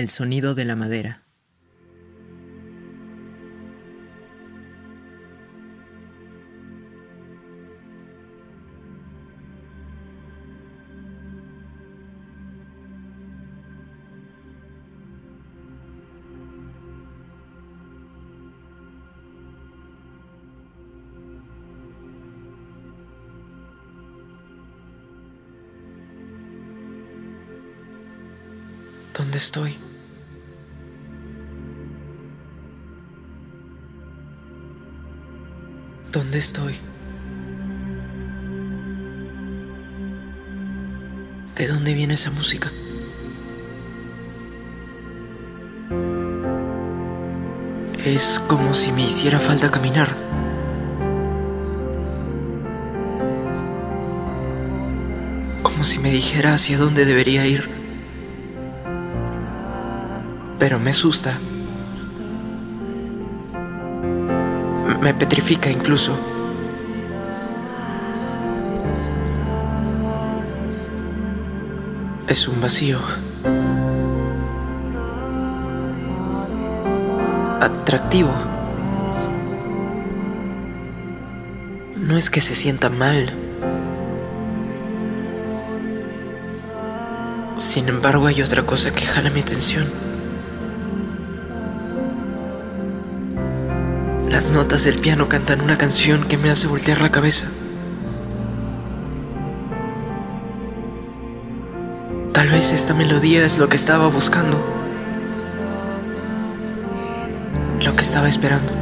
El sonido de la madera. ¿Dónde estoy? ¿Dónde estoy? ¿De dónde viene esa música? Es como si me hiciera falta caminar. Como si me dijera hacia dónde debería ir. Pero me asusta. Me petrifica incluso. Es un vacío. Atractivo. No es que se sienta mal. Sin embargo, hay otra cosa que jala mi atención. Las notas del piano cantan una canción que me hace voltear la cabeza. Tal vez esta melodía es lo que estaba buscando. Lo que estaba esperando.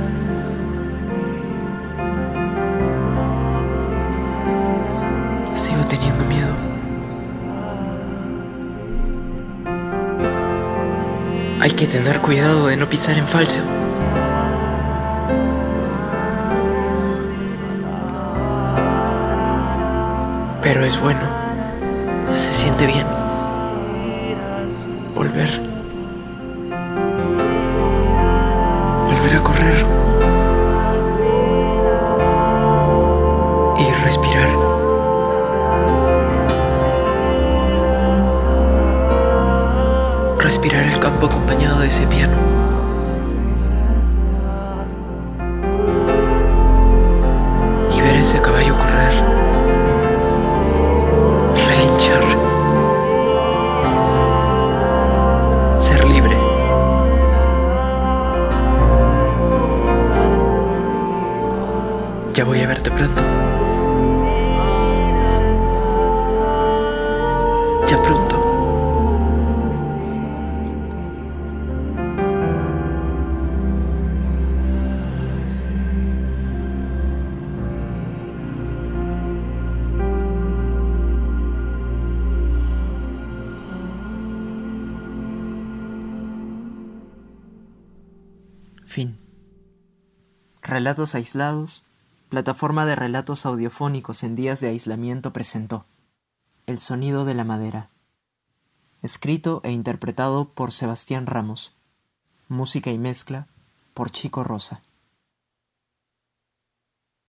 Sigo teniendo miedo. Hay que tener cuidado de no pisar en falso. Pero es bueno. Se siente bien. Volver. Volver a correr. Y respirar. Respirar el campo acompañado de ese piano. Y ver ese caballo correr. Ya voy a verte pronto. Ya pronto. Fin. Relatos aislados, plataforma de relatos audiofónicos en días de aislamiento presentó El sonido de la madera. Escrito e interpretado por Sebastián Ramos. Música y mezcla por Chico Rosa.